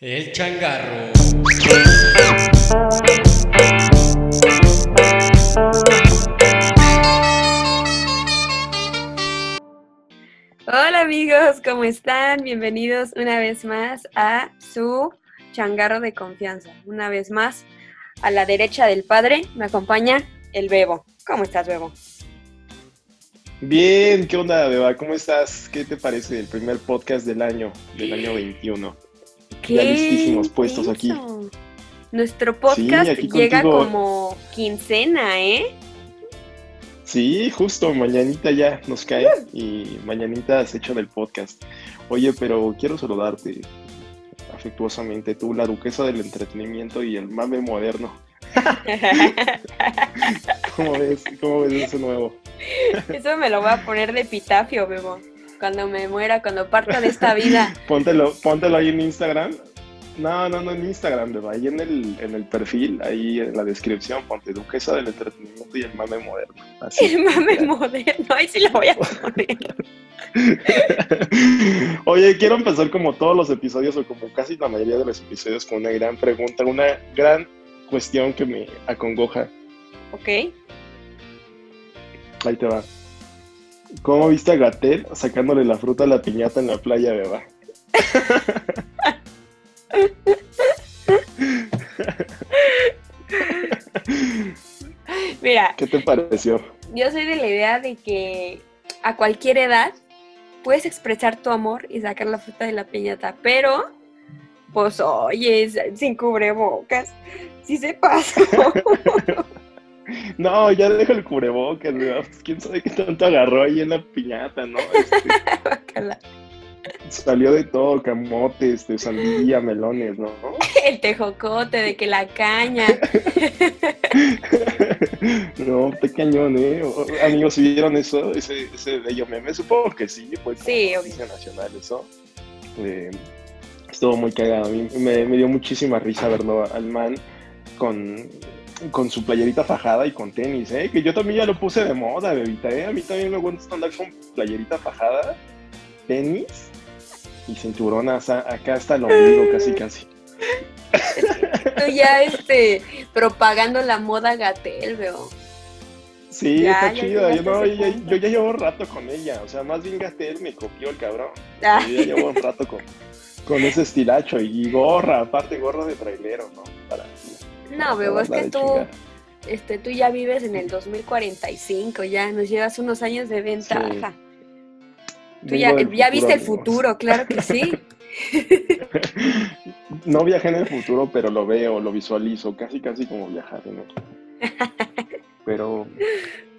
El changarro. Hola amigos, ¿cómo están? Bienvenidos una vez más a su changarro de confianza. Una vez más, a la derecha del padre me acompaña el Bebo. ¿Cómo estás, Bebo? Bien, ¿qué onda, Beba? ¿Cómo estás? ¿Qué te parece el primer podcast del año, del año 21? ¿Qué Ya listísimos puestos aquí. Nuestro podcast aquí llega contigo. como quincena, ¿eh? Sí, justo, mañanita ya nos cae y mañanita has hecho del podcast. Oye, pero quiero saludarte afectuosamente, tú, la duquesa del entretenimiento y el mame moderno. ¿Cómo ves? ¿Cómo ves ese nuevo? Eso me lo voy a poner de epitafio, Bebo. Cuando me muera, cuando parta de esta vida. Póntelo, póntelo ahí en Instagram. No, no, no en Instagram, Beba, ahí en el, en el perfil, ahí en la descripción, ponte duquesa del entretenimiento y el mame moderno. Así. El mame moderno, ahí sí lo voy a poner. Oye, quiero empezar como todos los episodios o como casi la mayoría de los episodios con una gran pregunta, una gran cuestión que me acongoja. ¿Ok? Ahí te va. ¿Cómo viste a Gatel sacándole la fruta a la piñata en la playa, Beba? Mira, ¿Qué te pareció? yo soy de la idea de que a cualquier edad puedes expresar tu amor y sacar la fruta de la piñata, pero, pues, oye, sin cubrebocas, sí se pasó. No, ya deja el cubrebocas, Beba. Pues, ¿Quién sabe qué tanto agarró ahí en la piñata, no? Este, salió de todo, camote, este, sandía, melones, ¿no? El tejocote de que la caña. No, te cañón, ¿eh? Amigos, ¿sí vieron eso? Ese, ese bello meme, supongo que sí, fue como Sí, noticia nacional eso. Eh, estuvo muy cagado, a mí me, me dio muchísima risa verlo al man con, con su playerita fajada y con tenis, ¿eh? Que yo también ya lo puse de moda, bebita, ¿eh? A mí también me gusta andar con playerita fajada, tenis y cinturón hasta- acá hasta el ombligo, casi, casi. Tú ya, este, propagando la moda Gatel, veo. Sí, Ya, está ya chida. Yo, no, ese yo, ya llevo rato con ella. O sea, más bien Gatel me copió el cabrón. Ah, Yo ya llevo un rato con, con ese estilacho y gorra, aparte gorra de trailero, ¿no? Para, no, veo, es que tú, este, tú ya vives en el 2045, ya nos llevas unos años de ventaja. Tú ya, ya viste el amigos. futuro, claro que sí. No viajé en el futuro, pero lo veo, lo visualizo, casi casi como viajar en. Pero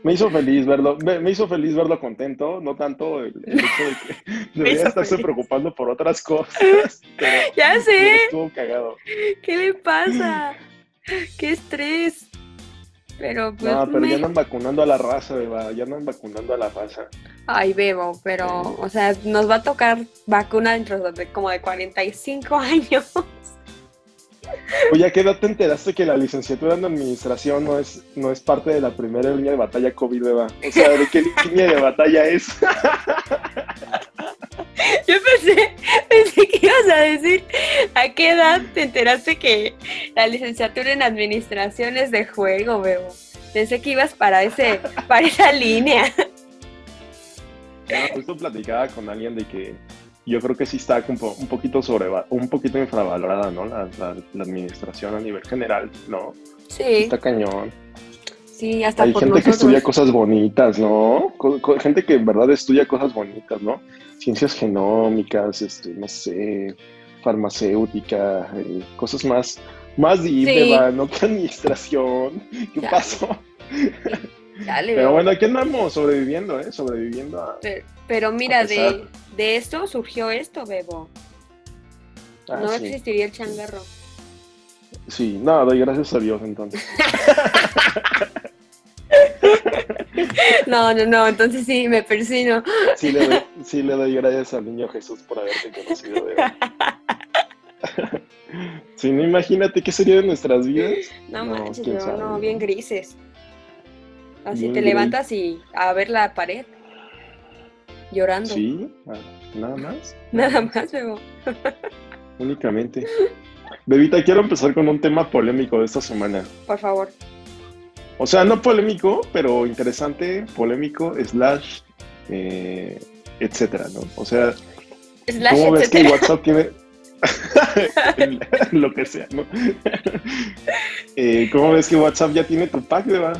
me hizo feliz verlo, me, me hizo feliz verlo contento, no tanto el, el hecho de que debería estarse feliz. preocupando por otras cosas. Pero, Ya sé, estuvo cagado. ¿qué le pasa? ¡Qué estrés! Pero pues. No, pero me- ya andan vacunando a la raza, Beba, ya andan vacunando a la raza. Ay, Bebo, pero, o sea, nos va a tocar vacuna dentro de como de 45 años. Oye, ¿a qué edad te enteraste que la licenciatura en administración no es, no es parte de la primera línea de batalla COVID, Beba? O sea, ¿de qué línea de batalla es? Yo pensé, pensé que ibas a decir a qué edad te enteraste que la licenciatura en administración es de juego, Bebo. Pensé que ibas para ese, para esa línea. No, justo platicaba con alguien de que yo creo que sí está como un poquito sobre, un poquito infravalorada, ¿no? La, la- la administración a nivel general, ¿no? Sí, Está cañón. sí, hasta Hay por gente que estudia cosas bonitas, ¿no? Gente que en verdad estudia cosas bonitas, ¿no? Ciencias genómicas, este, no sé, farmacéutica, eh, cosas más, más de Sí. No que administración. ¿Qué Ya. pasó? Dale, Pero bueno, aquí andamos sobreviviendo, ¿eh? Sobreviviendo a... Pero, pero mira, a de, de esto surgió esto, Bebo. ah, no sí. existiría el changarro. Sí, no, doy gracias a Dios entonces. No, no, no, entonces sí, me persino. Sí le doy, sí le doy gracias al niño Jesús por haberte conocido. De Sí, no, imagínate qué sería de nuestras vidas. No, No, manches, sabe. no, bien grises. Así te levantas y a ver la pared. Llorando. Sí, ah, nada más. Nada más, Bebo. únicamente. Bebita, quiero empezar con un tema polémico de esta semana. Por favor. O sea, no polémico, pero interesante, polémico, slash, eh, etcétera, ¿no? O sea, Slash, ¿cómo ves que. WhatsApp tiene... Lo que sea, ¿no? Eh, ¿Cómo ves que WhatsApp ya tiene tu pack, Beba?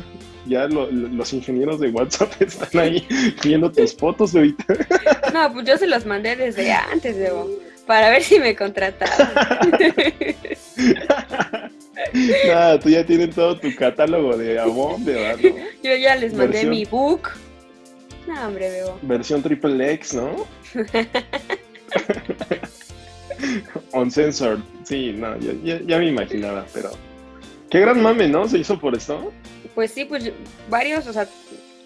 Ya lo- lo- los ingenieros de WhatsApp están ahí viendo tus fotos, Bebita. No, pues yo se los mandé desde antes, Bebo, para ver si me contrataban. Nada, tú ya tienes todo tu catálogo de Avon, ¿no? Yo ya les mandé Versión. mi book. No, hombre, Bebo. Versión triple X, ¿no? Uncensored. Sí, no, ya, ya- ya me imaginaba, pero... Qué gran mame, ¿no? Se hizo por esto. Pues sí, pues varios, o sea,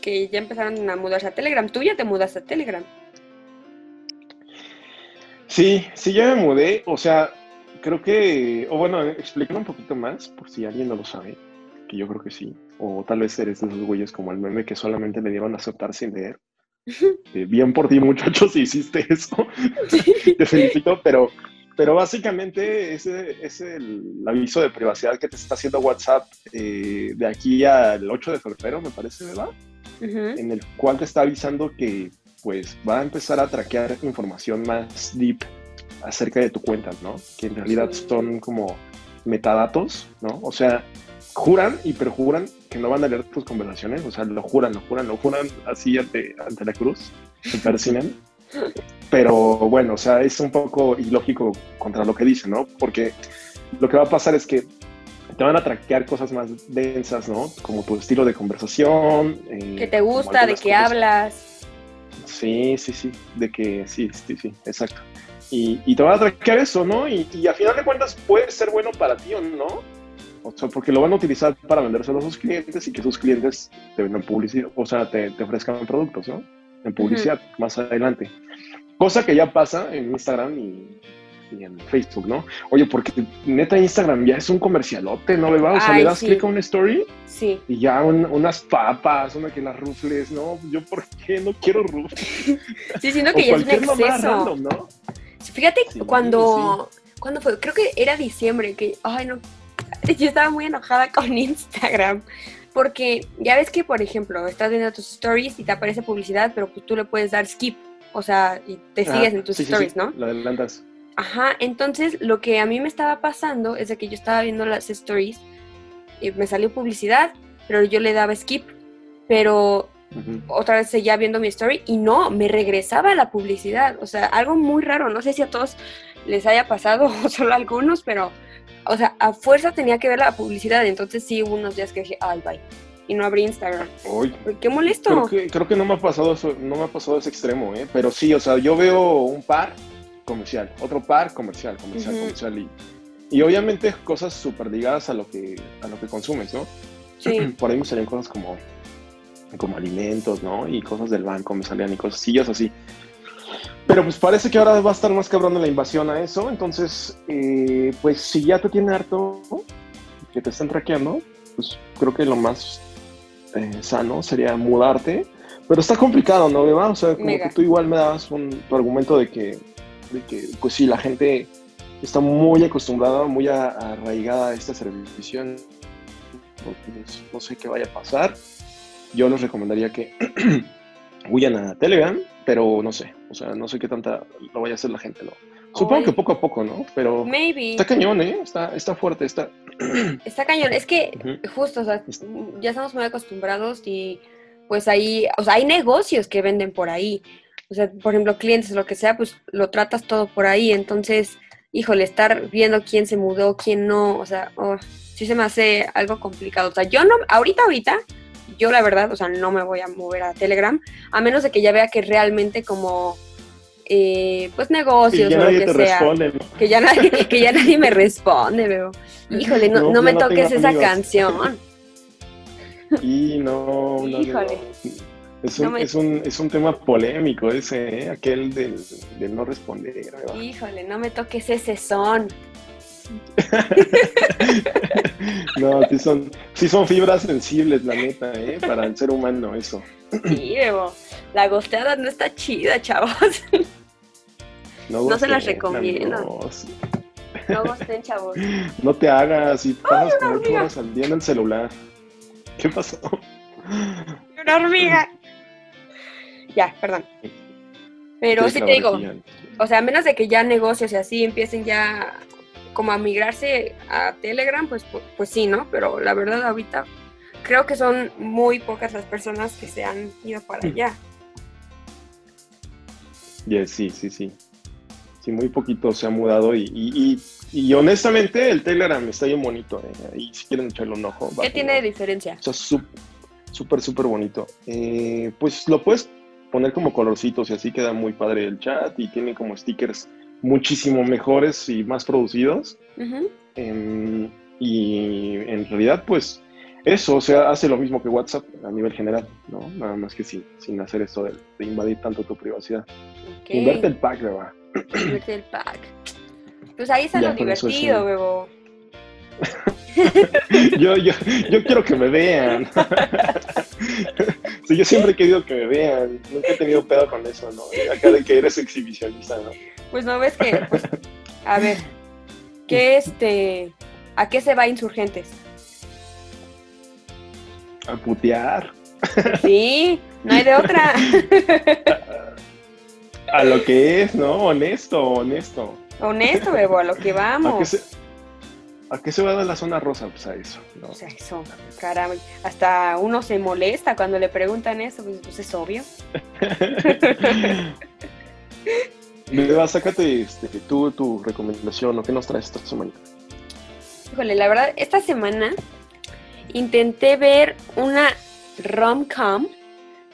que ya empezaron a mudarse a Telegram. Tú ya te mudaste a Telegram. Sí, sí, ya me mudé. O sea, creo que... O bueno, explicar un poquito más, por si alguien no lo sabe, que yo creo que sí. O tal vez eres de esos güeyes como el meme que solamente le dieron a aceptar sin leer. Eh, bien por ti, muchachos, si hiciste eso. Te felicito, pero, pero básicamente ese es el aviso de privacidad que te está haciendo WhatsApp eh, de aquí al 8 de febrero, me parece, ¿verdad? En el cual te está avisando que pues va a empezar a traquear información más deep acerca de tu cuenta, ¿no? Que en realidad Sí. son como metadatos, ¿no? O sea, juran y perjuran que no van a leer tus conversaciones, o sea, lo juran, lo juran, lo juran así ante, ante la cruz, se. Pero bueno, o sea, es un poco ilógico contra lo que dicen, ¿no? Porque lo que va a pasar es que te van a traquear cosas más densas, ¿no? Como tu estilo de conversación. eh, Que te gusta, de cosas- hablas. Sí, sí, sí, de que sí, sí, sí, exacto. Y, y te van a traquear eso, ¿no? Y, y a final de cuentas puede ser bueno para ti o no. O sea, porque lo van a utilizar para vendérselo a sus clientes y que sus clientes te vendan publicidad, o sea, te, te ofrezcan productos, ¿no? En publicidad más adelante. Cosa que ya pasa en Instagram y, y en Facebook, ¿no? Oye, porque neta Instagram ya es un comercialote, ¿no, beba? O sea, Ay, le das sí. clic a una story Sí. y ya un- unas papas, una que las rufles, ¿no? Yo, ¿por qué no quiero rufles? Sí, siento O que ya es un exceso. random, ¿no? Fíjate Sí, cuando, cuando fue, creo que era diciembre, que, ay no, yo estaba muy enojada con Instagram, porque ya ves que, por ejemplo, estás viendo tus stories y te aparece publicidad, pero pues tú le puedes dar skip, o sea, y te Ah, sigues en tus sí, sí, stories, sí, ¿no? Lo adelantas. Ajá, entonces lo que a mí me estaba pasando es de que yo estaba viendo las stories y me salió publicidad, pero yo le daba skip, pero Ujú. otra vez seguía viendo mi story y no, me regresaba la publicidad. O sea, algo muy raro. No sé si a todos les haya pasado o solo a algunos, pero, o sea, a fuerza tenía que ver la publicidad. Entonces sí hubo unos días que dije, ay, bye. Y no abrí Instagram. Uy, Uy, Qué molesto. creo que, creo que no me ha pasado eso, no me ha pasado ese extremo, ¿eh? Pero sí, o sea, yo veo un par comercial, otro par comercial, comercial, comercial y, y obviamente cosas súper ligadas a lo que a lo que consumes, ¿no? Sí, Por ahí me salían cosas como como alimentos, ¿no? Y cosas del banco me salían y cosillas así. Pero pues parece que ahora va a estar más cabrón la invasión a eso. Entonces, eh, pues si ya te tiene harto que te están traqueando, pues creo que lo más eh, sano sería mudarte. Pero está complicado, ¿no, Beba? O sea, como Mega. que tú igual me dabas un, tu argumento de que, de que, pues sí, la gente está muy acostumbrada, muy a- arraigada a esta servicio. No sé qué vaya a pasar. Yo les recomendaría que huyan a Telegram, pero no sé, o sea, no sé qué tanta lo vaya a hacer la gente. ¿no? Supongo Oy. que poco a poco, ¿no? Pero maybe. está cañón, ¿eh? Está, está fuerte, está... Está cañón. Es que justo, o sea, ya estamos muy acostumbrados y pues ahí, o sea, hay negocios que venden por ahí. O sea, por ejemplo, clientes o lo que sea, pues lo tratas todo por ahí. Entonces, híjole, estar viendo quién se mudó, quién no, o sea, oh, sí se me hace algo complicado. O sea, yo no, ahorita, ahorita, yo la verdad, o sea, no me voy a mover a Telegram, a menos de que ya vea que realmente como, eh, pues negocios o lo que sea. responde, ¿no? Que ya nadie, que ya nadie me responde, veo. Híjole, no, No, me toques esa amigos. canción. Y no, Híjole. Es un, me- es, un, es un tema polémico ese, ¿eh? aquel del, del no responder. ¿verdad? Híjole, no me toques ese son. No, sí son, sí son fibras sensibles, la neta, ¿eh? para el ser humano eso. Sí, Evo. La gosteada no está chida, chavos. No, No se las recomiendo. amigos. No gosten, chavos. No te hagas y pasas como horas al día en el celular. ¿Qué pasó? Una hormiga. Ya, perdón. Pero sí, te digo, o sea, a menos de que ya negocios y así empiecen ya como a migrarse a Telegram, pues, pues, sí, ¿no? Pero la verdad ahorita creo que son muy pocas las personas que se han ido para allá. sí, sí, sí. Sí, muy poquito se ha mudado y, y, honestamente el Telegram está bien bonito. Eh. Y si quieren echarle un ojo. ¿Qué tiene de diferencia? O sea, súper, súper bonito. Eh, pues lo puedes poner como colorcitos y así queda muy padre el chat y tiene como stickers muchísimo mejores y más producidos. Em, y en realidad, pues eso, o sea, hace lo mismo que WhatsApp a nivel general, ¿no? Nada más que sin, sin hacer eso de, invadir tanto tu privacidad. Inverte el pack, beba. Inverte el pack. Pues ahí está lo divertido, bebo. yo, yo, yo quiero que me vean. sí, yo siempre he querido que me vean. Nunca he tenido pedo con eso, ¿no? Acá de que eres exhibicionista, ¿no? Pues no ves que, pues, a ver, ¿qué este, a qué se va Insurgentes? A putear. Sí, no hay de otra. A lo que es, ¿no? Honesto, honesto. Honesto, Bebo, a lo que vamos. ¿A qué se va a dar la zona rosa? Pues a eso. ¿no? Pues a eso, caramba. Hasta uno se molesta cuando le preguntan eso, pues, pues es obvio. Beba, sácate este, tú tu recomendación o qué nos traes esta semana. Híjole, la verdad, esta semana intenté ver una rom-com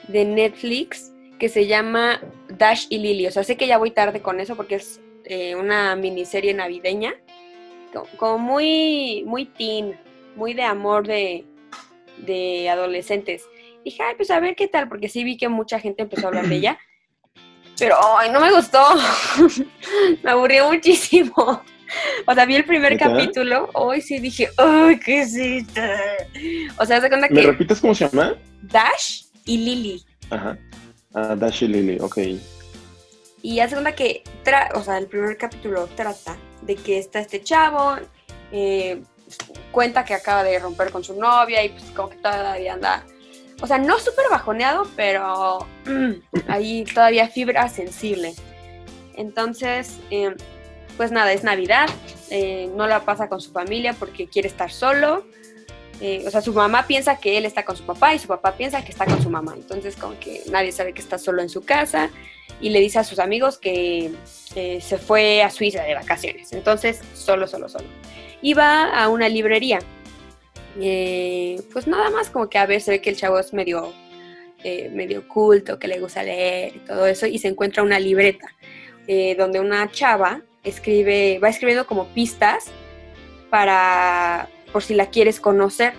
de Netflix que se llama Dash y Lily. O sea, sé que ya voy tarde con eso porque es eh, una miniserie navideña como muy, muy teen, muy de amor de, de adolescentes. dije, ay, pues a ver qué tal, porque sí vi que mucha gente empezó a hablar de ella. Pero, ay, no me gustó. me aburrió muchísimo. O sea, vi el primer capítulo, hoy sí dije, ay, ¿qué es esto? O sea, ¿se cuenta que... ¿Me repites cómo se llama? Dash y Lily. Ajá. Ah, Dash y Lily, ok. Y hace cuenta que, o sea, el primer capítulo trata de que está este chavo, eh, cuenta que acaba de romper con su novia y pues como que todavía anda, o sea, no súper bajoneado, pero mm, ahí todavía fibra sensible. Entonces, em, pues nada, es Navidad, eh, no la pasa con su familia porque quiere estar solo. Eh, o sea, su mamá piensa que él está con su papá y su papá piensa que está con su mamá. Entonces, como que nadie sabe que está solo en su casa y le dice a sus amigos que eh, se fue a Suiza de vacaciones. Entonces, solo, solo, solo. Y va a una librería. Eh, pues nada más como que a ver, se ve que el chavo es medio, eh, medio culto, que le gusta leer y todo eso, y se encuentra una libreta donde una chava escribe, va escribiendo como pistas para, por si la quieres conocer.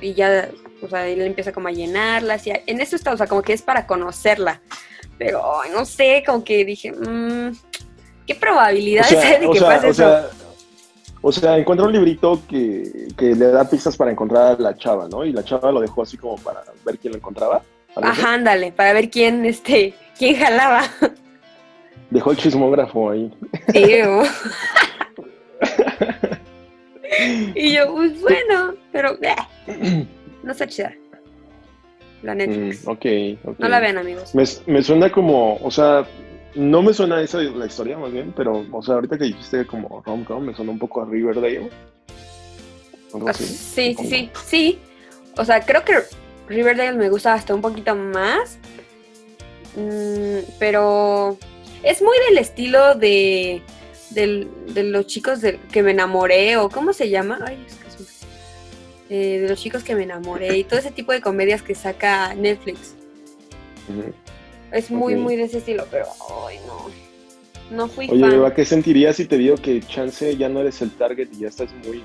Y ya, o sea, él empieza como a llenarlas, y en eso está, o sea, como que es para conocerla pero no sé, como que dije, mmm, ¿qué probabilidades hay de que pase eso? O sea, encuentra un librito que, le da pistas para encontrar a la chava, ¿no? Y la chava lo dejó así como para ver quién lo encontraba. Ajá, ándale, para ver quién, este, quién jalaba. Dejó el chismógrafo ahí. Y yo, pues bueno, pero eh, no está chida la Netflix. Mm, okay, No la vean, amigos. Me, suena como, o sea, no me suena esa la historia más bien, pero, o sea, ahorita que dijiste como rom-com, me suena un poco a Riverdale. Ah, sí, sí, sí, sí. O sea, creo que Riverdale me gusta hasta un poquito más. Mm, pero es muy del estilo de, de, los chicos de, que me enamoré, o ¿cómo se llama? Ay, es eh, de los chicos que me enamoré y todo ese tipo de comedias que saca Netflix. Es muy, muy de ese estilo, pero ay, no. No fui Oye, fan. ¿qué sentirías si te digo que chance ya no eres el target y ya estás muy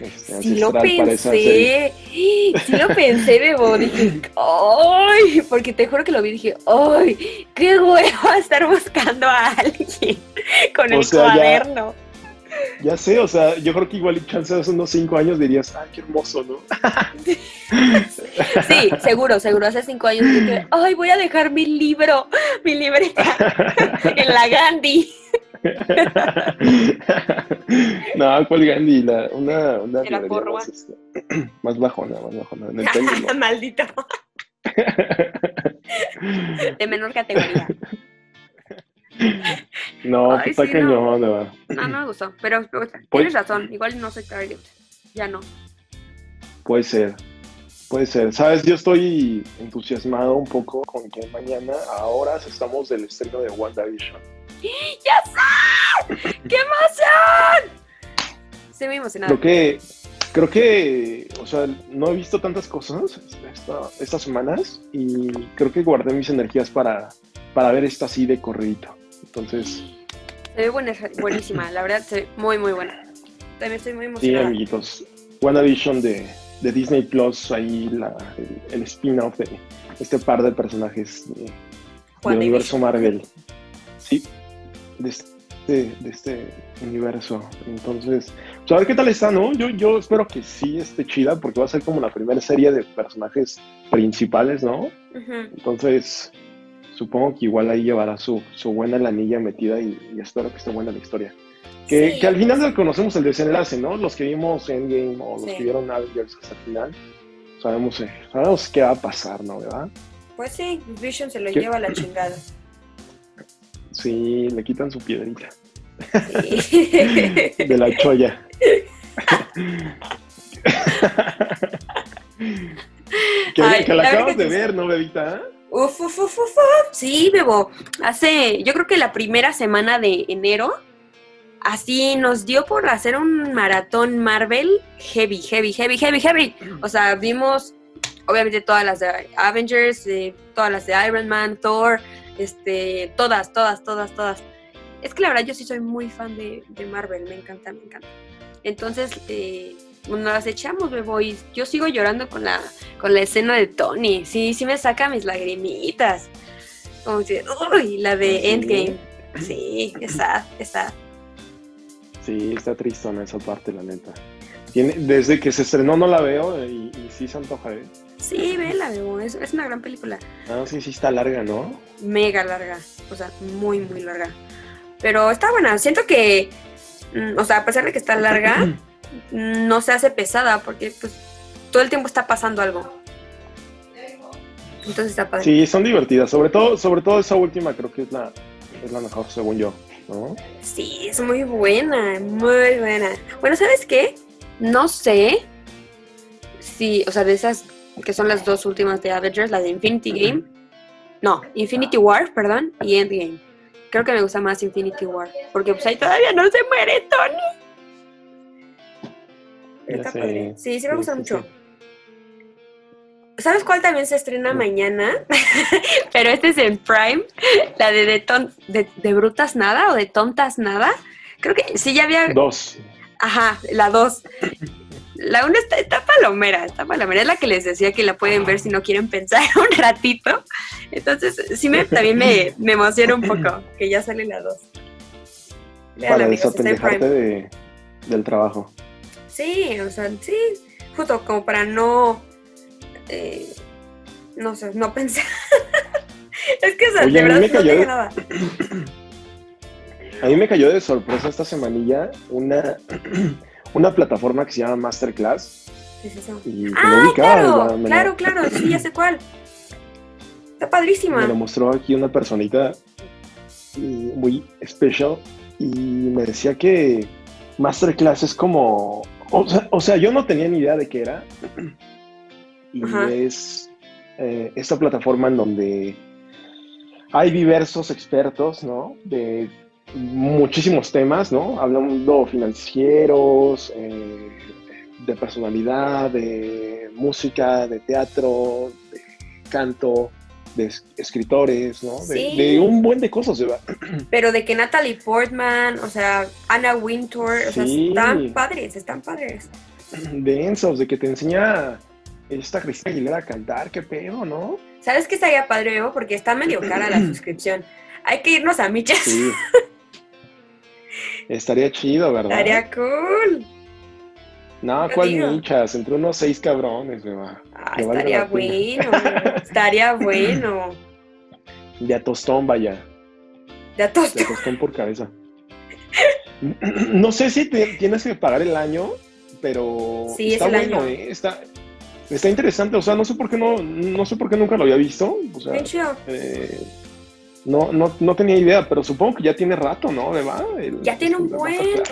este, sí lo pensé, sí lo pensé, Bebo, dije, ¡ay! Porque te juro que lo vi y dije, ¡ay! ¡Qué hueva estar buscando a alguien con el cuaderno! Ya sé, o sea, yo creo que igual y chance hace unos cinco años dirías, ¡ay, qué hermoso, ¿no? Sí, seguro, seguro. Hace cinco años dije, ay, voy a dejar mi libro, mi libreta en la Gandhi. no, ¿cuál Gandhi? La, una, una Era más, este, más bajona, más bajona. En el. Maldito. De menor categoría. No, Ay, está sí, cañón, de verdad. No, no me gustó. Pero, pero Pues- tienes razón. Igual no soy target. Ya no. Puede ser, puede ser. Sabes, yo estoy entusiasmado un poco con que mañana, a horas, estamos del estreno de WandaVision. ¡Ya sé! ¡Qué emoción! Estoy muy emocionada. Creo que, creo que, o sea, no he visto tantas cosas esta- estas semanas y creo que guardé mis energías para, para ver esta así de corridito. Entonces, Se ve buena- buenísima. La verdad, se ve muy, muy buena. También estoy muy sí, emocionada. amiguitos. WandaVision de, de Disney Plus, ahí la- el, el spin-off de este par de personajes de, del universo Marvel. Sí, de este, de este universo. Entonces, pues a ver qué tal está, ¿no? Yo, yo espero que sí esté chida, porque va a ser como la primera serie de personajes principales, ¿no? Entonces, supongo que igual ahí llevará su, su buena lanilla metida y, y espero que esté buena la historia. Que, Sí. que al final conocemos el desenlace, ¿no? Los que vimos Endgame o los Sí. que vieron Avengers hasta el final, sabemos, eh, sabemos qué va a pasar, ¿no? ¿Verdad? Pues sí, Vision se lo ¿Qué? lleva a la chingada. Sí, le quitan su piedrita Sí. de la cholla. que, Ay, que la acabas de ver, ¿no, bebita? Uf, uf, uf, uf. Sí, Bebo. Hace, yo creo que la primera semana de enero, así nos dio por hacer un maratón Marvel heavy, heavy, heavy, heavy, heavy. O sea, vimos obviamente todas las de Avengers, eh, todas las de Iron Man, Thor, este, todas, todas, todas, todas. Es que la verdad yo sí soy muy fan de, de Marvel, me encanta, me encanta. Entonces, eh, nos las echamos, Bebo, y yo sigo llorando con la, con la escena de Tony. Sí, sí me saca mis lagrimitas. Como si, uy, la de ¿Sí? Endgame. Sí, esa, esa. Sí, está tristona esa parte, la neta. Tiene, desde que se estrenó no la veo y, y sí se antoja, ¿eh? Sí, vela, Bebo, es, es una gran película. Ah, sí, sí está larga, ¿no? Mega larga, o sea, muy, muy larga. Pero está buena, siento que, mm, o sea, a pesar de que está larga, no se hace pesada porque pues todo el tiempo está pasando algo. Entonces está padre. Sí, son divertidas. Sobre todo, sobre todo esa última creo que es la, es la mejor, según yo, ¿no? Sí, es muy buena, muy buena. Bueno, ¿sabes qué? No sé si, o sea, de esas que son las dos últimas de Avengers, la de Infinity Game. No, Infinity War, perdón, y Endgame. Creo que me gusta más Infinity War, porque pues ahí todavía no se muere Tony. Está padre. Sí, sí me gusta sí, mucho. sí. ¿Sabes cuál también se estrena Sí. mañana? Pero este es en Prime, la de de, ton- de de brutas nada o de tontas nada. Creo que sí ya había Dos. Ajá, la 2. La 1 está, está palomera, está palomera. Es la que les decía que la pueden ver si no quieren pensar un ratito. Entonces, sí me, también me, me emociona un poco que ya sale la 2. Vean, Para amigos, está en desapendejarte Prime. de, del trabajo. Sí, o sea, sí. Justo como para no. eh, no sé, no pensar. es que, o sea, Oye, de a mí verdad me cayó de- nada. A mí me cayó de sorpresa esta semanilla una, una plataforma que se llama Masterclass ¿Qué es eso? y ¡Ah, claro! ya me, claro, claro, sí, ya sé cuál. Está me padrísima. lo mostró aquí una personita muy especial y me decía que Masterclass es como, o sea, o sea, yo no tenía ni idea de qué era y Ajá. es eh, esta plataforma en donde hay diversos expertos, ¿no? De muchísimos temas, ¿no? Hablando financieros, eh, de personalidad, de música, de teatro, de canto, de es- escritores, ¿no? De, Sí. de un buen de cosas, ¿verdad? Pero de que Natalie Portman, o sea, Anna Wintour, o sea, están padres, están padres. densos, de que te enseña esta Cristina Aguilera a cantar, qué pedo, ¿no? ¿Sabes qué estaría padre, Evo? Porque está medio cara la suscripción. Hay que irnos a Michas. Sí. Estaría chido, ¿verdad? Estaría cool. No, ¿cuál digo. michas? Entre unos seis cabrones, me va. Ah, estaría bueno. estaría bueno. De a tostón, vaya. De a todos. De a tostón por cabeza. No sé si tienes que pagar el año, pero sí, está es bueno, año. ¿eh? Está, está interesante. O sea, no sé por qué no, no sé por qué nunca lo había visto. O sea, eh, no, no, no tenía idea, pero supongo que ya tiene rato, ¿no? ya tiene un buen.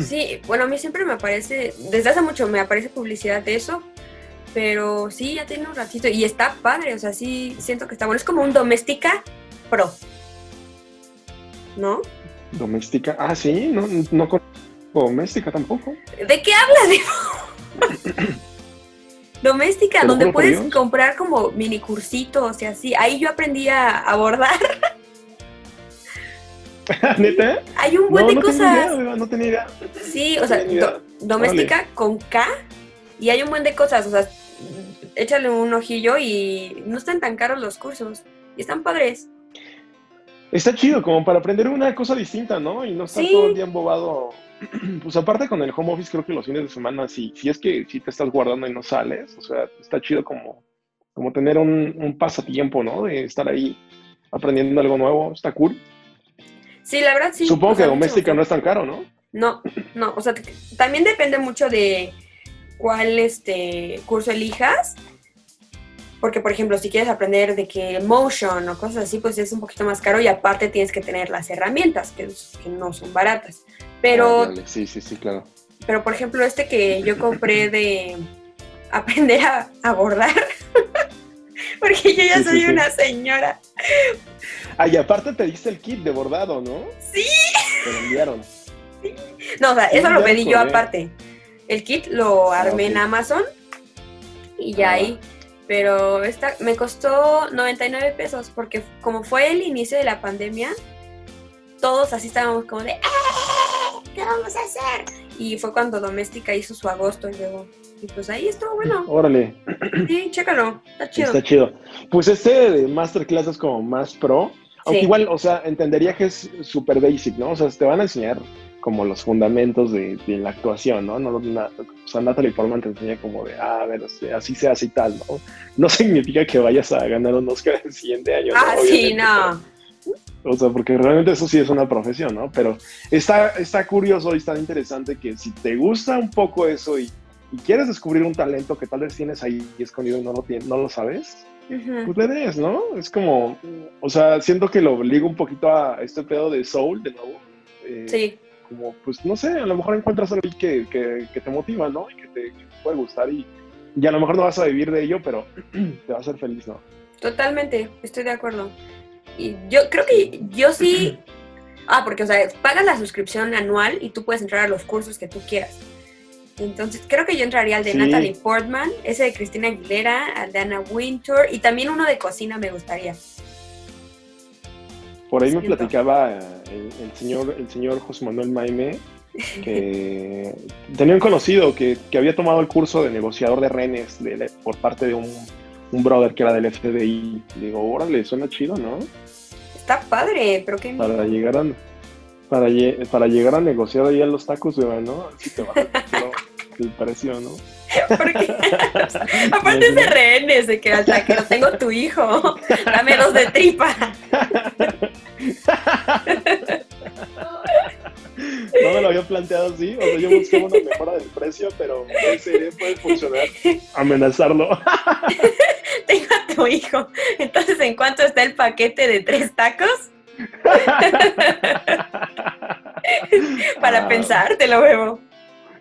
Sí, bueno, a mí siempre me aparece, desde hace mucho me aparece publicidad de eso, pero sí, ya tiene un ratito y está padre, o sea, sí siento que está bueno. Es como un Doméstica Pro. ¿No? Doméstica, ah, sí, no, no con doméstica tampoco. ¿De qué hablas, Doméstica, donde puedes comprar como mini cursitos y así. Ahí yo aprendí a abordar. ¿Neta? Hay un buen de cosas. no tenía idea. Sí, o sea, doméstica con K y hay un buen de cosas. O sea, échale un ojillo y no están tan caros los cursos. Y están padres. Está chido, como para aprender una cosa distinta, ¿no? Y no estar todo el día embobado. Pues aparte con el home office, creo que los fines de semana, si, si es que si te estás guardando y no sales, o sea, está chido como, como tener un, un pasatiempo, ¿no? De estar ahí aprendiendo algo nuevo, está cool. Sí, la verdad sí. Supongo que doméstica no es tan caro, ¿no? No, no, o sea, también depende mucho de cuál este curso elijas porque, por ejemplo, si quieres aprender de que motion o cosas así, pues es un poquito más caro y aparte tienes que tener las herramientas, que, no son baratas. Pero... Ah, sí, sí, sí, claro. Pero, por ejemplo, este que yo compré de aprender a, abordar, porque yo ya soy una señora. Ah, y aparte te diste el kit de bordado, ¿no? Sí. Te lo enviaron. No, o sea, eso lo pedí yo aparte. El kit lo ah, armé en Amazon y ya ahí pero esta me costó 99 pesos porque como fue el inicio de la pandemia, todos así estábamos como de ¡Eh! ¿Qué vamos a hacer? Y fue cuando Doméstica hizo su agosto y luego, y pues ahí estuvo bueno. Órale. Sí, chécalo, está chido. Está chido. Pues este de Masterclass es como más pro, aunque igual, o sea, entendería que es súper basic, ¿no? O sea, te van a enseñar como los fundamentos de, la actuación, ¿no? no o sea, Natalie Portman te enseña como de, ah, a ver, así se hace y tal, ¿no? No significa que vayas a ganar un Oscar el siguiente año. Ah, sí, no. O sea, porque realmente eso sí es una profesión, ¿no? Pero está, está curioso y está interesante que si te gusta un poco eso y, quieres descubrir un talento que tal vez tienes ahí escondido y no lo, no lo sabes, pues le des, ¿no? Es como, o sea, siento que lo obligo un poquito a este pedo de soul de nuevo. Eh, sí como, pues no sé, a lo mejor encuentras algo que, que, te motiva, ¿no? Y que te, puede gustar y, y, a lo mejor no vas a vivir de ello, pero te va a hacer feliz, ¿no? Totalmente, estoy de acuerdo. Y yo creo que yo sí... Ah, porque, o sea, pagas la suscripción anual y tú puedes entrar a los cursos que tú quieras. Entonces, creo que yo entraría al de Natalie Portman, ese de Cristina Aguilera, al de Anna Wintour y también uno de cocina me gustaría. Por ahí me platicaba eh, el, señor, el señor José Manuel Maime, que tenía un conocido que, había tomado el curso de negociador de renes por parte de un, brother que era del FBI. Digo, órale, suena chido, ¿no? Está padre, pero qué... Para llegar a, para, para llegar a negociar ahí a los tacos, ¿no? Así te va el precio, ¿no? Porque, aparte es de rehenes, de que hasta que no tengo tu hijo, dame dos de tripa. No me lo había planteado así, o sea, yo busqué una mejora del precio, pero ese puede funcionar, amenazarlo. Tengo a tu hijo, entonces, ¿en cuánto está el paquete de tres tacos? Para ah. pensar, te lo veo.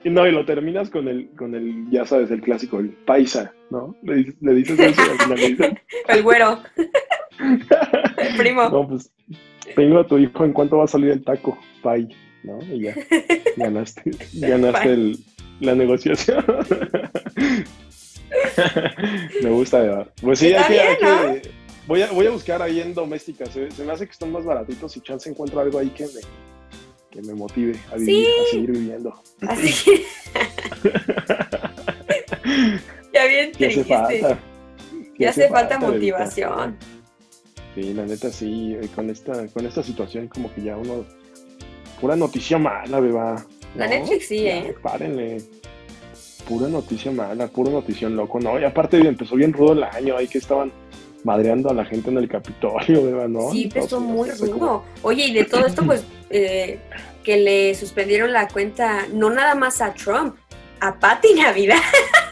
Y no, y lo terminas con el, con el, ya sabes, el clásico, el paisa, ¿no? Le, le dices eso al final. El güero. el primo. No, pues tengo a tu hijo en cuánto va a salir el taco, pay, ¿no? Y ya, ganaste, ganaste el, la negociación. me gusta, ¿verdad? Pues sí, hay que, voy, a, voy a buscar ahí en doméstica, se, se, me hace que están más baratitos y chance encuentro algo ahí que me, que me motive a, vivir, a seguir viviendo. Así. ya bien. Ya hace falta, ya hace falta, motivación. Sí, la neta sí, eh, con esta, con esta situación como que ya uno, pura noticia mala, beba. La Netflix sí, eh. Párenle. Pura noticia mala, pura noticia loco, ¿no? Y aparte empezó bien rudo el año, ahí que estaban madreando a la gente en el Capitolio, ¿no? Sí, empezó muy rudo. Oye, y de todo esto, pues, eh, que le suspendieron la cuenta, no nada más a Trump, a Patti Navidad.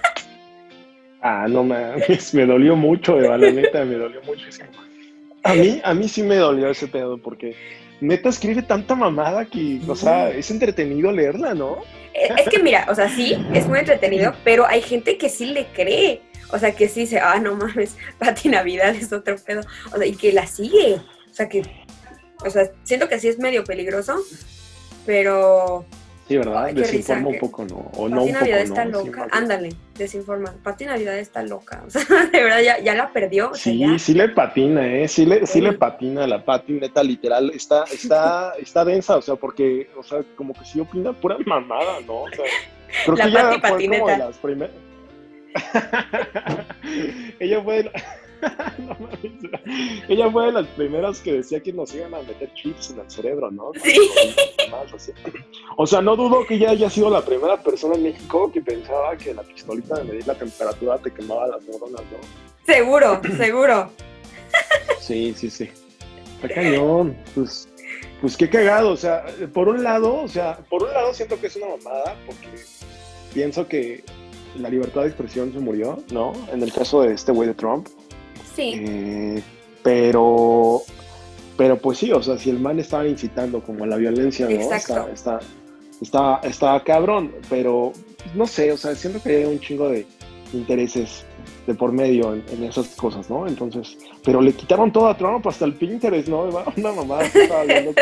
Ah, no mames, me dolió mucho, Eva, la neta, me dolió muchísimo. A mí, a mí sí me dolió ese pedo, porque neta escribe tanta mamada que, o sea, es entretenido leerla, ¿no? Eh, es que mira, o sea, sí, es muy entretenido, pero hay gente que sí le cree. O sea, que sí dice, ah, no mames, Pati Navidad es otro pedo. O sea, y que la sigue. O sea, que, o sea, siento que sí es medio peligroso, pero Sí, ¿verdad? desinforma un poco, ¿no? O no un Navidad está loca. Ándale, desinforma. Pati Navidad está loca. O sea, de verdad ya, ya la perdió. sí, sí le patina, ¿eh? Sí le, sí le patina la Pati, neta, literal. Está, está, está densa, o sea, porque, o sea, como que sí opina pura mamada, ¿no? O sea, creo la que ya fue como de las primeras. Ella fue. Ella fue de las primeras que decía que nos iban a meter chips en el cerebro, ¿no? Sí. O sea, no dudo que ella haya sido la primera persona en México que pensaba que la pistolita de medir la temperatura te quemaba las neuronas, ¿no? Seguro, seguro. Sí, sí, sí. Está cañón. Pues, pues qué cagado. O sea, por un lado, o sea, por un lado siento que es una mamada porque pienso que la libertad de expresión se murió, ¿no? En el caso de este güey de Trump. Sí. Eh, pero, pero pues sí, o sea, si el man estaba incitando como a la violencia, ¿no? Exacto. Está, está, está, cabrón, pero no sé, o sea, siento que hay un chingo de intereses de por medio en, esas cosas, ¿no? Entonces, pero le quitaron todo a Trump, hasta el Pinterest, ¿no? Una mamá estaba viendo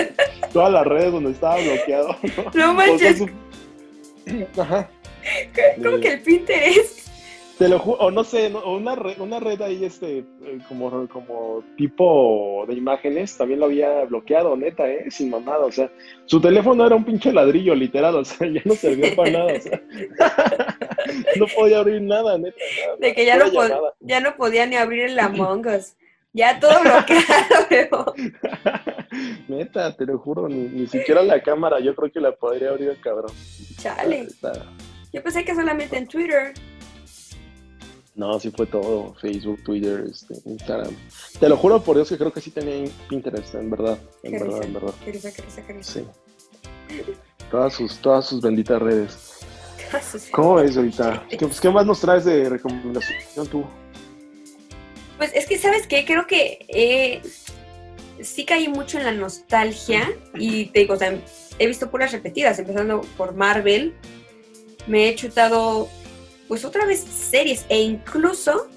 todas las redes donde estaba bloqueado, ¿no? No manches. Ajá. ¿Cómo que el Pinterest? Te lo juro, o no sé, una, red, una red ahí, este, eh, como, como tipo de imágenes, también lo había bloqueado, neta, ¿eh? Sin mamada, o sea, su teléfono era un pinche ladrillo, literal, o sea, ya no servía para nada, o sea, no podía abrir nada, neta. de que ya no, ya no podía ni abrir el Among Us, ya todo bloqueado, Neta, te lo juro, ni, ni, siquiera la cámara, yo creo que la podría abrir cabrón. Chale. Yo pensé que solamente en Twitter. No, sí fue todo. Facebook, Twitter, este, Instagram. Te lo juro por Dios que creo que sí tenía Pinterest, en verdad. En verdad, en verdad. Sí. Todas sus, todas sus benditas redes. ¿Cómo es ahorita? ¿Qué, pues, ¿Qué, más nos traes de recomendación tú? Pues es que, ¿sabes qué? Creo que eh, sí caí mucho en la nostalgia y te digo, o sea, he visto puras repetidas, empezando por Marvel. Me he chutado pues otra vez series e incluso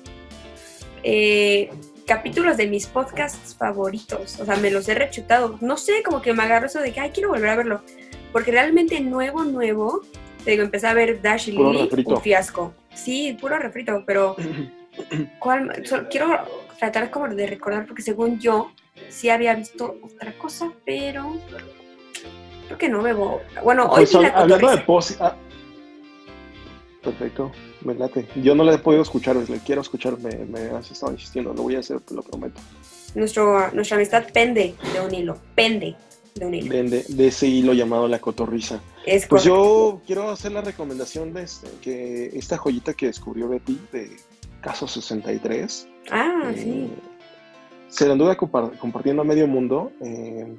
eh, capítulos de mis podcasts favoritos. O sea, me los he rechutado. No sé, como que me agarro eso de que, ay, quiero volver a verlo. Porque realmente nuevo, nuevo, te digo, empecé a ver Dash y Lily, un fiasco. Sí, puro refrito, pero ¿cuál? quiero tratar como de recordar, porque según yo, sí había visto otra cosa, pero creo que no bebo. Bueno, hoy pues, hablando de ah, Perfecto, me late. Yo no le he podido escuchar, le quiero escuchar, me, me has estado insistiendo, lo voy a hacer, te lo prometo. Nuestro, nuestra amistad pende de un hilo, pende de un hilo. Pende de ese hilo llamado la cotorriza. Es pues yo quiero hacer la recomendación de este, que esta joyita que descubrió Betty de Caso 63. Ah, eh, sí. Se la anduve compartiendo a medio mundo. Eh,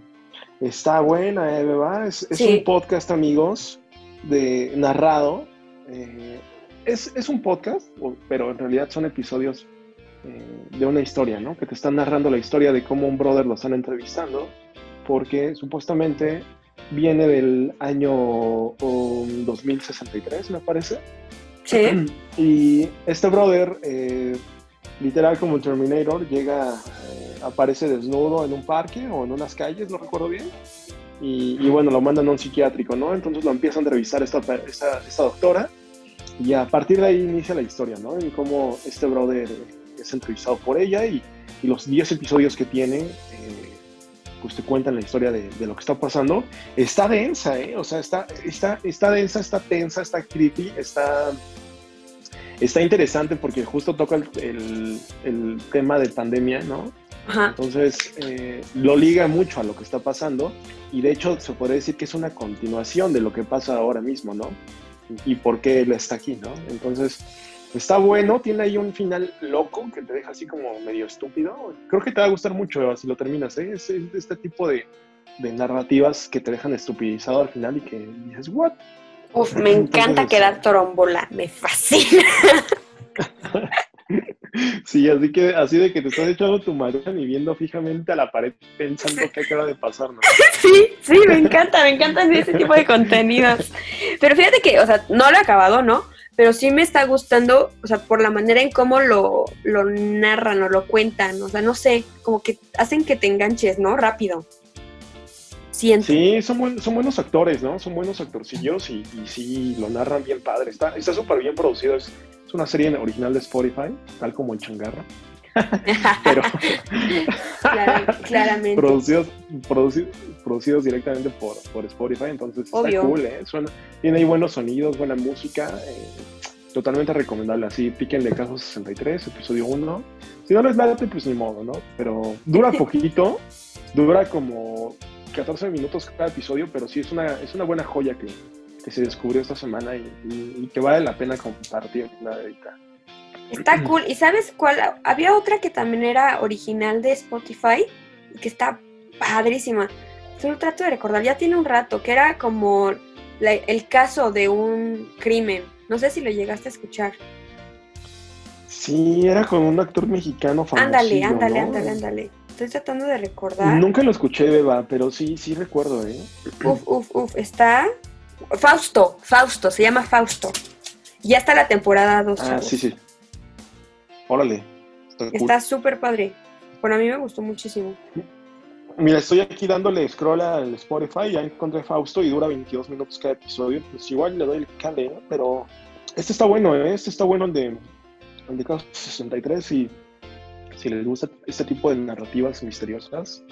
está buena, ¿eh, Beba? Es, es un podcast, amigos, de narrado eh, es, es, un podcast, pero en realidad son episodios eh, de una historia, ¿no? Que te están narrando la historia de cómo un brother lo están entrevistando, porque supuestamente viene del año 2063, me parece. Sí. Y este brother, eh, literal como el Terminator, llega, aparece desnudo en un parque o en unas calles, no recuerdo bien. Y, bueno, lo mandan a un psiquiátrico, ¿no? Entonces lo empieza a entrevistar esta, esta, esta doctora y a partir de ahí inicia la historia, ¿no? En cómo este brother es entrevistado por ella y, y los 10 episodios que tiene, eh, pues te cuentan la historia de, de, lo que está pasando. Está densa, ¿eh? O sea, está, está, está densa, está tensa, está creepy, está, está interesante porque justo toca el, el, el tema de pandemia, ¿no? Ajá. Entonces, eh, lo liga mucho a lo que está pasando y de hecho se puede decir que es una continuación de lo que pasa ahora mismo, ¿no? Y por qué él está aquí, ¿no? Entonces, Está bueno, tiene ahí un final loco que te deja así como medio estúpido. Creo que te va a gustar mucho si lo terminas, ¿eh? Es, este tipo de, narrativas que te dejan estupidizado al final y que dices, ¿what? Uf, me encanta quedar trombola, me fascina. Sí, así que así de que te estás echando tu marihuana y viendo fijamente a la pared pensando qué acaba de pasar, ¿no? Sí, sí, me encanta, me encantan ese tipo de contenidos. Pero fíjate que, o sea, no lo he acabado, ¿no? Pero sí me está gustando, o sea, por la manera en cómo lo, lo narran o lo cuentan, o sea, no sé, como que hacen que te enganches, ¿no? Rápido. Siento. Sí, son, son buenos actores, ¿no? Son buenos actorcillos y, y sí, lo narran bien padre. Está súper bien producido. Es, es una serie original de Spotify, tal como el Changarra. Pero claramente. Producidos, producidos, directamente por, por, Spotify, entonces está cool, ¿eh? tiene ahí buenos sonidos, buena música. Eh, totalmente recomendable. Así, píquenle caso 63, episodio 1. Si no les late, pues ni modo, ¿no? Pero dura poquito, dura como 14 minutos cada episodio, pero sí es una, es una buena joya que, que se descubrió esta semana y, que vale la pena compartir una Está cool. ¿Y sabes cuál? Había otra que también era original de Spotify y que está padrísima. Solo trato de recordar, ya tiene un rato, que era como el caso de un crimen. No sé si lo llegaste a escuchar. Sí, era con un actor mexicano famoso. Ándale, ándale, ándale, ándale. Estoy tratando de recordar. Nunca lo escuché, Beba, pero sí, sí recuerdo, ¿eh? Uf, uf, uf. Está Fausto, Fausto, se llama Fausto. Ya está la temporada 2. Ah, sí, sí. Órale. Está súper padre. Bueno, a mí me gustó muchísimo. Mira, estoy aquí dándole scroll al Spotify, ya encontré Fausto y dura 22 minutos cada episodio. Pues igual le doy el cadena, pero este está bueno, ¿eh? Este está bueno el de, el de caso 63 y si les gusta este tipo de narrativas misteriosas,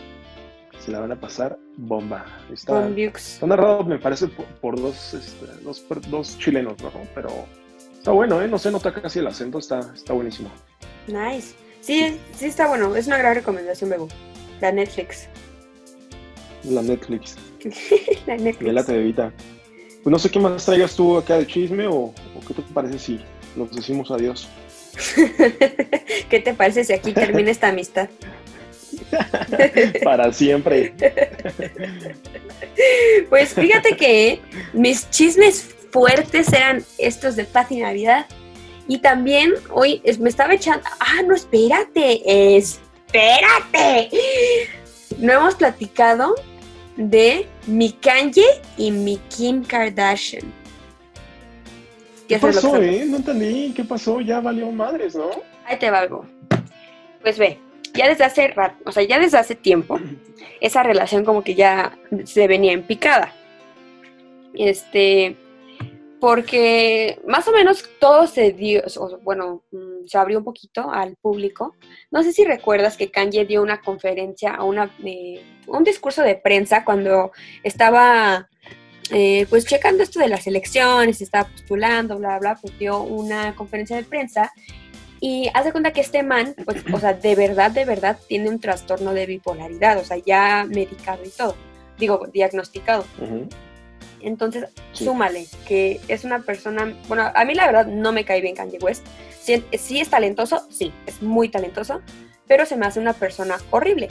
se la van a pasar bomba. Está, está narrado, me parece, por, dos, este, dos, dos, chilenos, ¿no? Pero está bueno, ¿eh? No se nota casi el acento, está, está buenísimo. Nice. Sí, sí está bueno. Es una gran recomendación, Bebo. La Netflix. La Netflix. la Netflix. La TV Pues no sé qué más traigas tú acá de chisme o, o qué te parece si nos decimos adiós. ¿Qué te parece si aquí termina esta amistad? Para siempre. Pues fíjate que mis chismes fuertes eran estos de paz y Navidad. Y también hoy me estaba echando. Ah, no, espérate. Espérate. No hemos platicado de mi Kanye y mi Kim Kardashian. ¿Qué, pasó, eh? No entendí. ¿Qué pasó? Ya valió madres, ¿no? Ahí te valgo. Pues ve, ya desde hace rato, o sea, ya desde hace tiempo, esa relación como que ya se venía en picada. Este, porque más o menos todo se dio, bueno, mm, se abrió un poquito al público. No sé si recuerdas que Kanye dio una conferencia, una, eh, un discurso de prensa cuando estaba eh, pues checando esto de las elecciones, estaba postulando, bla, bla, pues dio una conferencia de prensa y haz de cuenta que este man, pues, o sea, de verdad, de verdad, tiene un trastorno de bipolaridad, o sea, ya medicado y todo, digo, diagnosticado. Entonces, súmale, que es una persona, bueno, a mí la verdad no me cae bien Kanye West. Sí, es talentoso, sí, es muy talentoso, pero se me hace una persona horrible.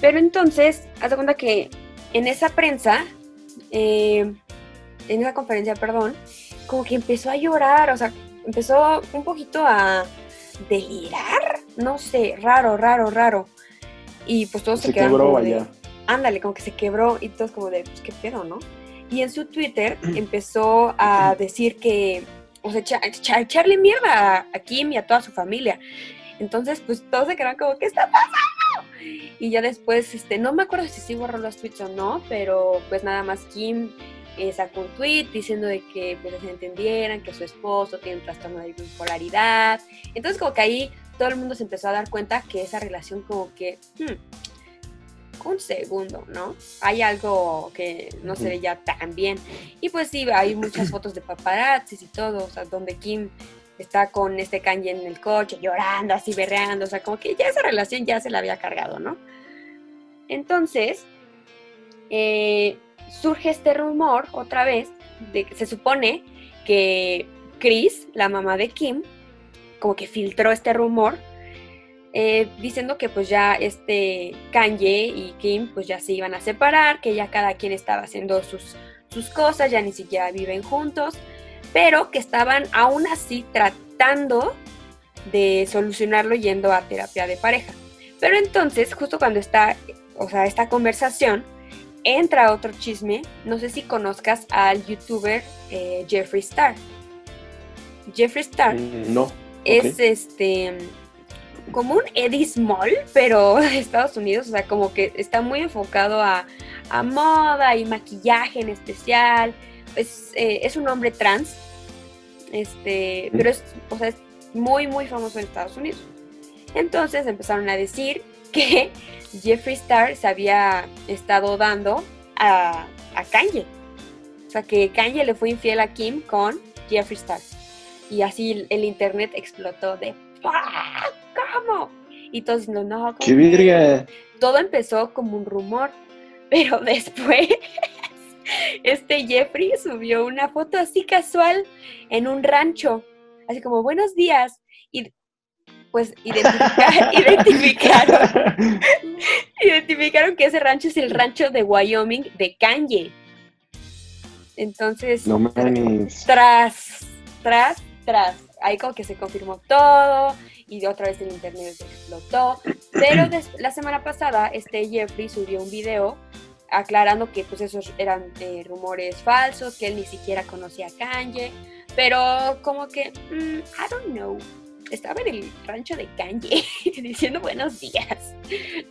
Pero entonces, haz de cuenta que en esa prensa, eh, en esa conferencia, perdón, como que empezó a llorar, o sea, empezó un poquito a delirar, no sé, raro, raro, raro. Y pues todos se, se quedaron como de, ándale, como que se quebró y todos como de, pues qué pedo, ¿no? Y en su Twitter empezó a decir que, o sea, echarle mierda a Kim y a toda su familia. Entonces, pues todos se quedaron como, ¿qué está pasando? Y ya después, este, no me acuerdo si sí borró los tweets o no, pero pues nada más Kim eh, sacó un tweet diciendo de que pues, se entendieran que su esposo tiene un trastorno de bipolaridad. Entonces como que ahí todo el mundo se empezó a dar cuenta que esa relación como que, hmm, un segundo, ¿no? Hay algo que no se ve ya tan bien. Y pues sí, hay muchas fotos de paparazzis y todo, o sea, donde Kim está con este Kanye en el coche llorando, así berreando, o sea, como que ya esa relación ya se la había cargado, ¿no? Entonces, eh, surge este rumor otra vez de que se supone que Chris, la mamá de Kim, como que filtró este rumor eh, diciendo que pues ya este Kanye y Kim pues ya se iban a separar, que ya cada quien estaba haciendo sus, sus cosas, ya ni siquiera viven juntos, pero que estaban aún así tratando de solucionarlo yendo a terapia de pareja. Pero entonces, justo cuando está, o sea, esta conversación, entra otro chisme. No sé si conozcas al youtuber eh, Jeffree Star. Jeffree Star Mm, No. es este como un Eddie Small, pero de Estados Unidos, o sea, como que está muy enfocado a, a moda y maquillaje en especial. Es, eh, es un hombre trans, este, Ujú. pero es, o sea, es muy, muy famoso en Estados Unidos. Entonces empezaron a decir que Jeffree Star se había estado dando a, a Kanye. O sea, que Kanye le fue infiel a Kim con Jeffree Star. Y así el, internet explotó de "¡Ah! ¿Cómo? Y todos no, no, ¿cómo ¡Qué crees?". verga! Todo empezó como un rumor, pero después este Jeffrey subió una foto así casual en un rancho, así como buenos días. Pues identifica- identificaron, identificaron que ese rancho es el rancho de Wyoming de Kanye. Entonces, no tras, tras, tras. Ahí como que se confirmó todo y de otra vez el internet explotó. Pero des- la semana pasada este Jeffrey subió un video aclarando que pues esos eran eh, rumores falsos, que él ni siquiera conocía a Kanye, pero como que, mm, I don't know, estaba en el rancho de Kanye diciendo buenos días.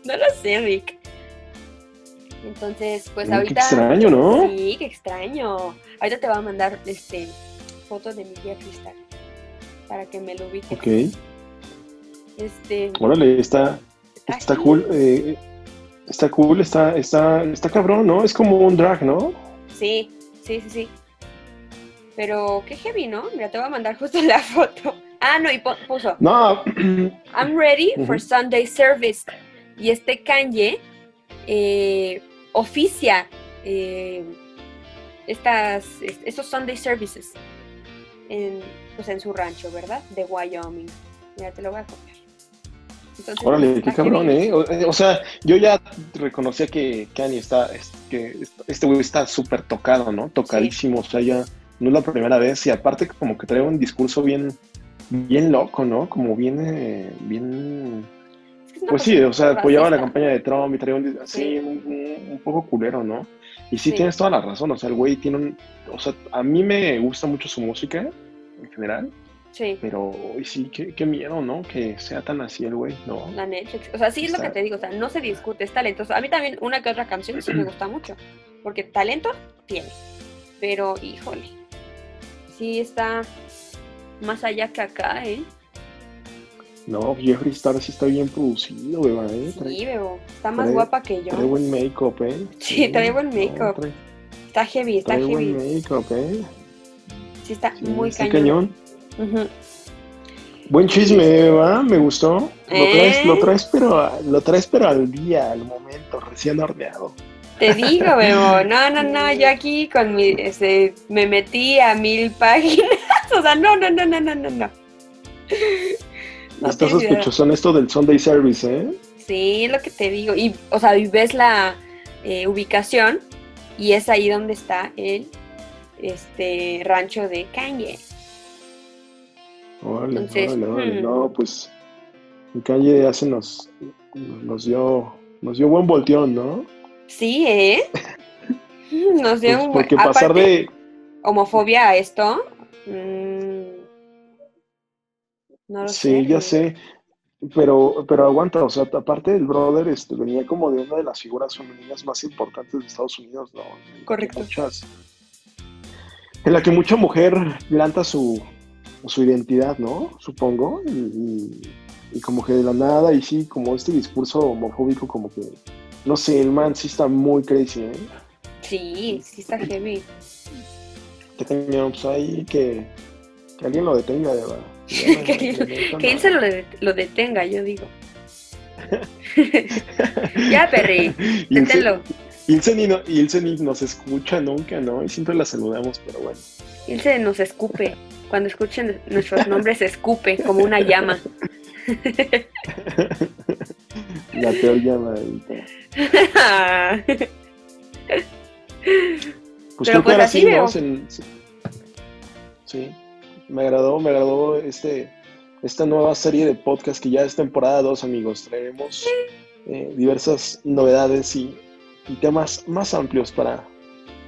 No lo sé, Rick. Entonces, pues Mm, qué ahorita... extraño, ¿no? Sí, qué extraño. Ahorita te voy a mandar este foto de mi Jeffree Star para que me lo ubiques. Ok. Este, Órale, está, está aquí. cool. eh, está cool, está, está, está cabrón, ¿no? Es como un drag, ¿no? Sí, sí, sí, sí. Pero qué heavy, ¿no? Mira, te voy a mandar justo la foto. Ah, no, y puso, No. I'm ready for. Sunday service. Y este Kanye eh, oficia eh, estas, es- estos Sunday services en, pues en su rancho, ¿verdad? De Wyoming. Mira, te lo voy a copiar. Entonces, Órale, qué cabrón. ¿eh? O, eh, o sea, yo ya reconocía que Kanye está, es- que este güey está súper tocado, ¿no? Tocadísimo, o sea, ya no es la primera vez y aparte como que trae un discurso bien, bien loco, ¿no? Como bien, eh, bien, Es que es una pues sí, o sea, apoyaba la campaña de Trump y traía un, Sí. un, un- un poco culero, ¿no? Y sí, Sí. tienes toda la razón, o sea, el güey tiene un, o sea, a mí me gusta mucho su música en general, Sí, pero sí, qué, qué miedo, ¿no? Que sea tan así el güey, ¿no? la Netflix. O sea, sí es lo que te digo, o sea, no se discute, es talentoso. A mí también una que otra canción sí me gusta mucho, porque talento tiene. Pero, híjole, sí está más allá que acá, ¿eh? No, Jeffree Star sí está bien producido, beba, ¿eh? Trae, Sí, Bebo, está más trae- guapa que yo. trae buen make-up, ¿eh? Sí, trae buen make-up. Está heavy, está trae heavy. buen make-up, ¿eh? Sí, está Sí, muy está cañón. cañón. Buen chisme, Eva, me gustó. Lo traes, ¿Eh? lo traes, pero, lo traes, pero al día, al momento, recién horneado. Te digo, Bebo, no, no, no, yo aquí con mi, este, me metí a mil páginas, o sea, no, no, no, no, no, no, no. Está sospechoso en esto del Sunday Service, ¿eh? Sí, es lo que te digo. Y, o sea, y ves la eh, ubicación y es ahí donde está el este rancho de Kanye. Órale, Entonces, órale, órale. hmm. No, pues, en calle hace nos, nos dio, nos dio buen volteón, ¿no? Sí, ¿eh? Nos dio Pues un porque aparte, pasar de, homofobia a esto. mm, no lo sé. Sí, ya sé. Pero, pero aguanta, o sea, aparte del brother, este, venía como de una de las figuras femeninas más importantes de Estados Unidos, ¿no? Correcto. muchas- en la que mucha mujer planta su, su identidad, ¿no? Supongo. Y, y- y como que de la nada, y sí, como este discurso homofóbico, como que, no sé, el man sí está muy crazy, ¿eh? Sí, sí está heavy. Que tenía, pues ahí que, que alguien lo detenga, de verdad. que, él, que él se lo, de- lo detenga, yo digo. ya, Perry, Y deténlo. Ilse ni, no, Ilse ni nos escucha nunca, ¿no? Y siempre la saludamos, pero bueno. Ilse nos escupe. Cuando escuchen nuestros nombres, escupe como una llama. La peor llama. Pues creo que pues ahora así se- sí, me agradó, me agradó este, esta nueva serie de podcast que ya es temporada 2, amigos. Traeremos eh, diversas novedades y, y temas más amplios para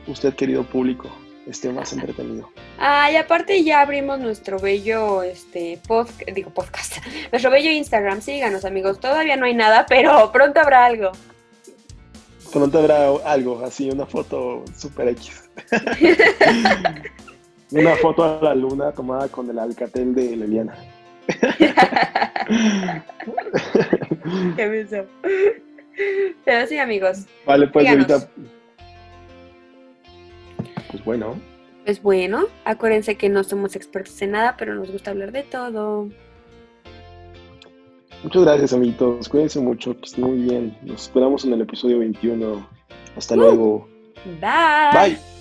usted, querido público, esté más entretenido. Ah, y aparte ya abrimos nuestro bello este pod- digo podcast, nuestro bello Instagram. Síganos, amigos. Todavía no hay nada, pero pronto habrá algo. Pronto habrá algo, así, una foto super X. una foto a la luna tomada con el alcatel de Leliana. Qué beso. Pero sí, amigos. Vale, pues ahorita. Pues bueno, Pues bueno, acuérdense que no somos expertos en nada, pero nos gusta hablar de todo. muchas gracias, amiguitos. Cuídense mucho, que estén muy bien. Nos esperamos en el episodio 21. Hasta Uh. luego. Bye. Bye.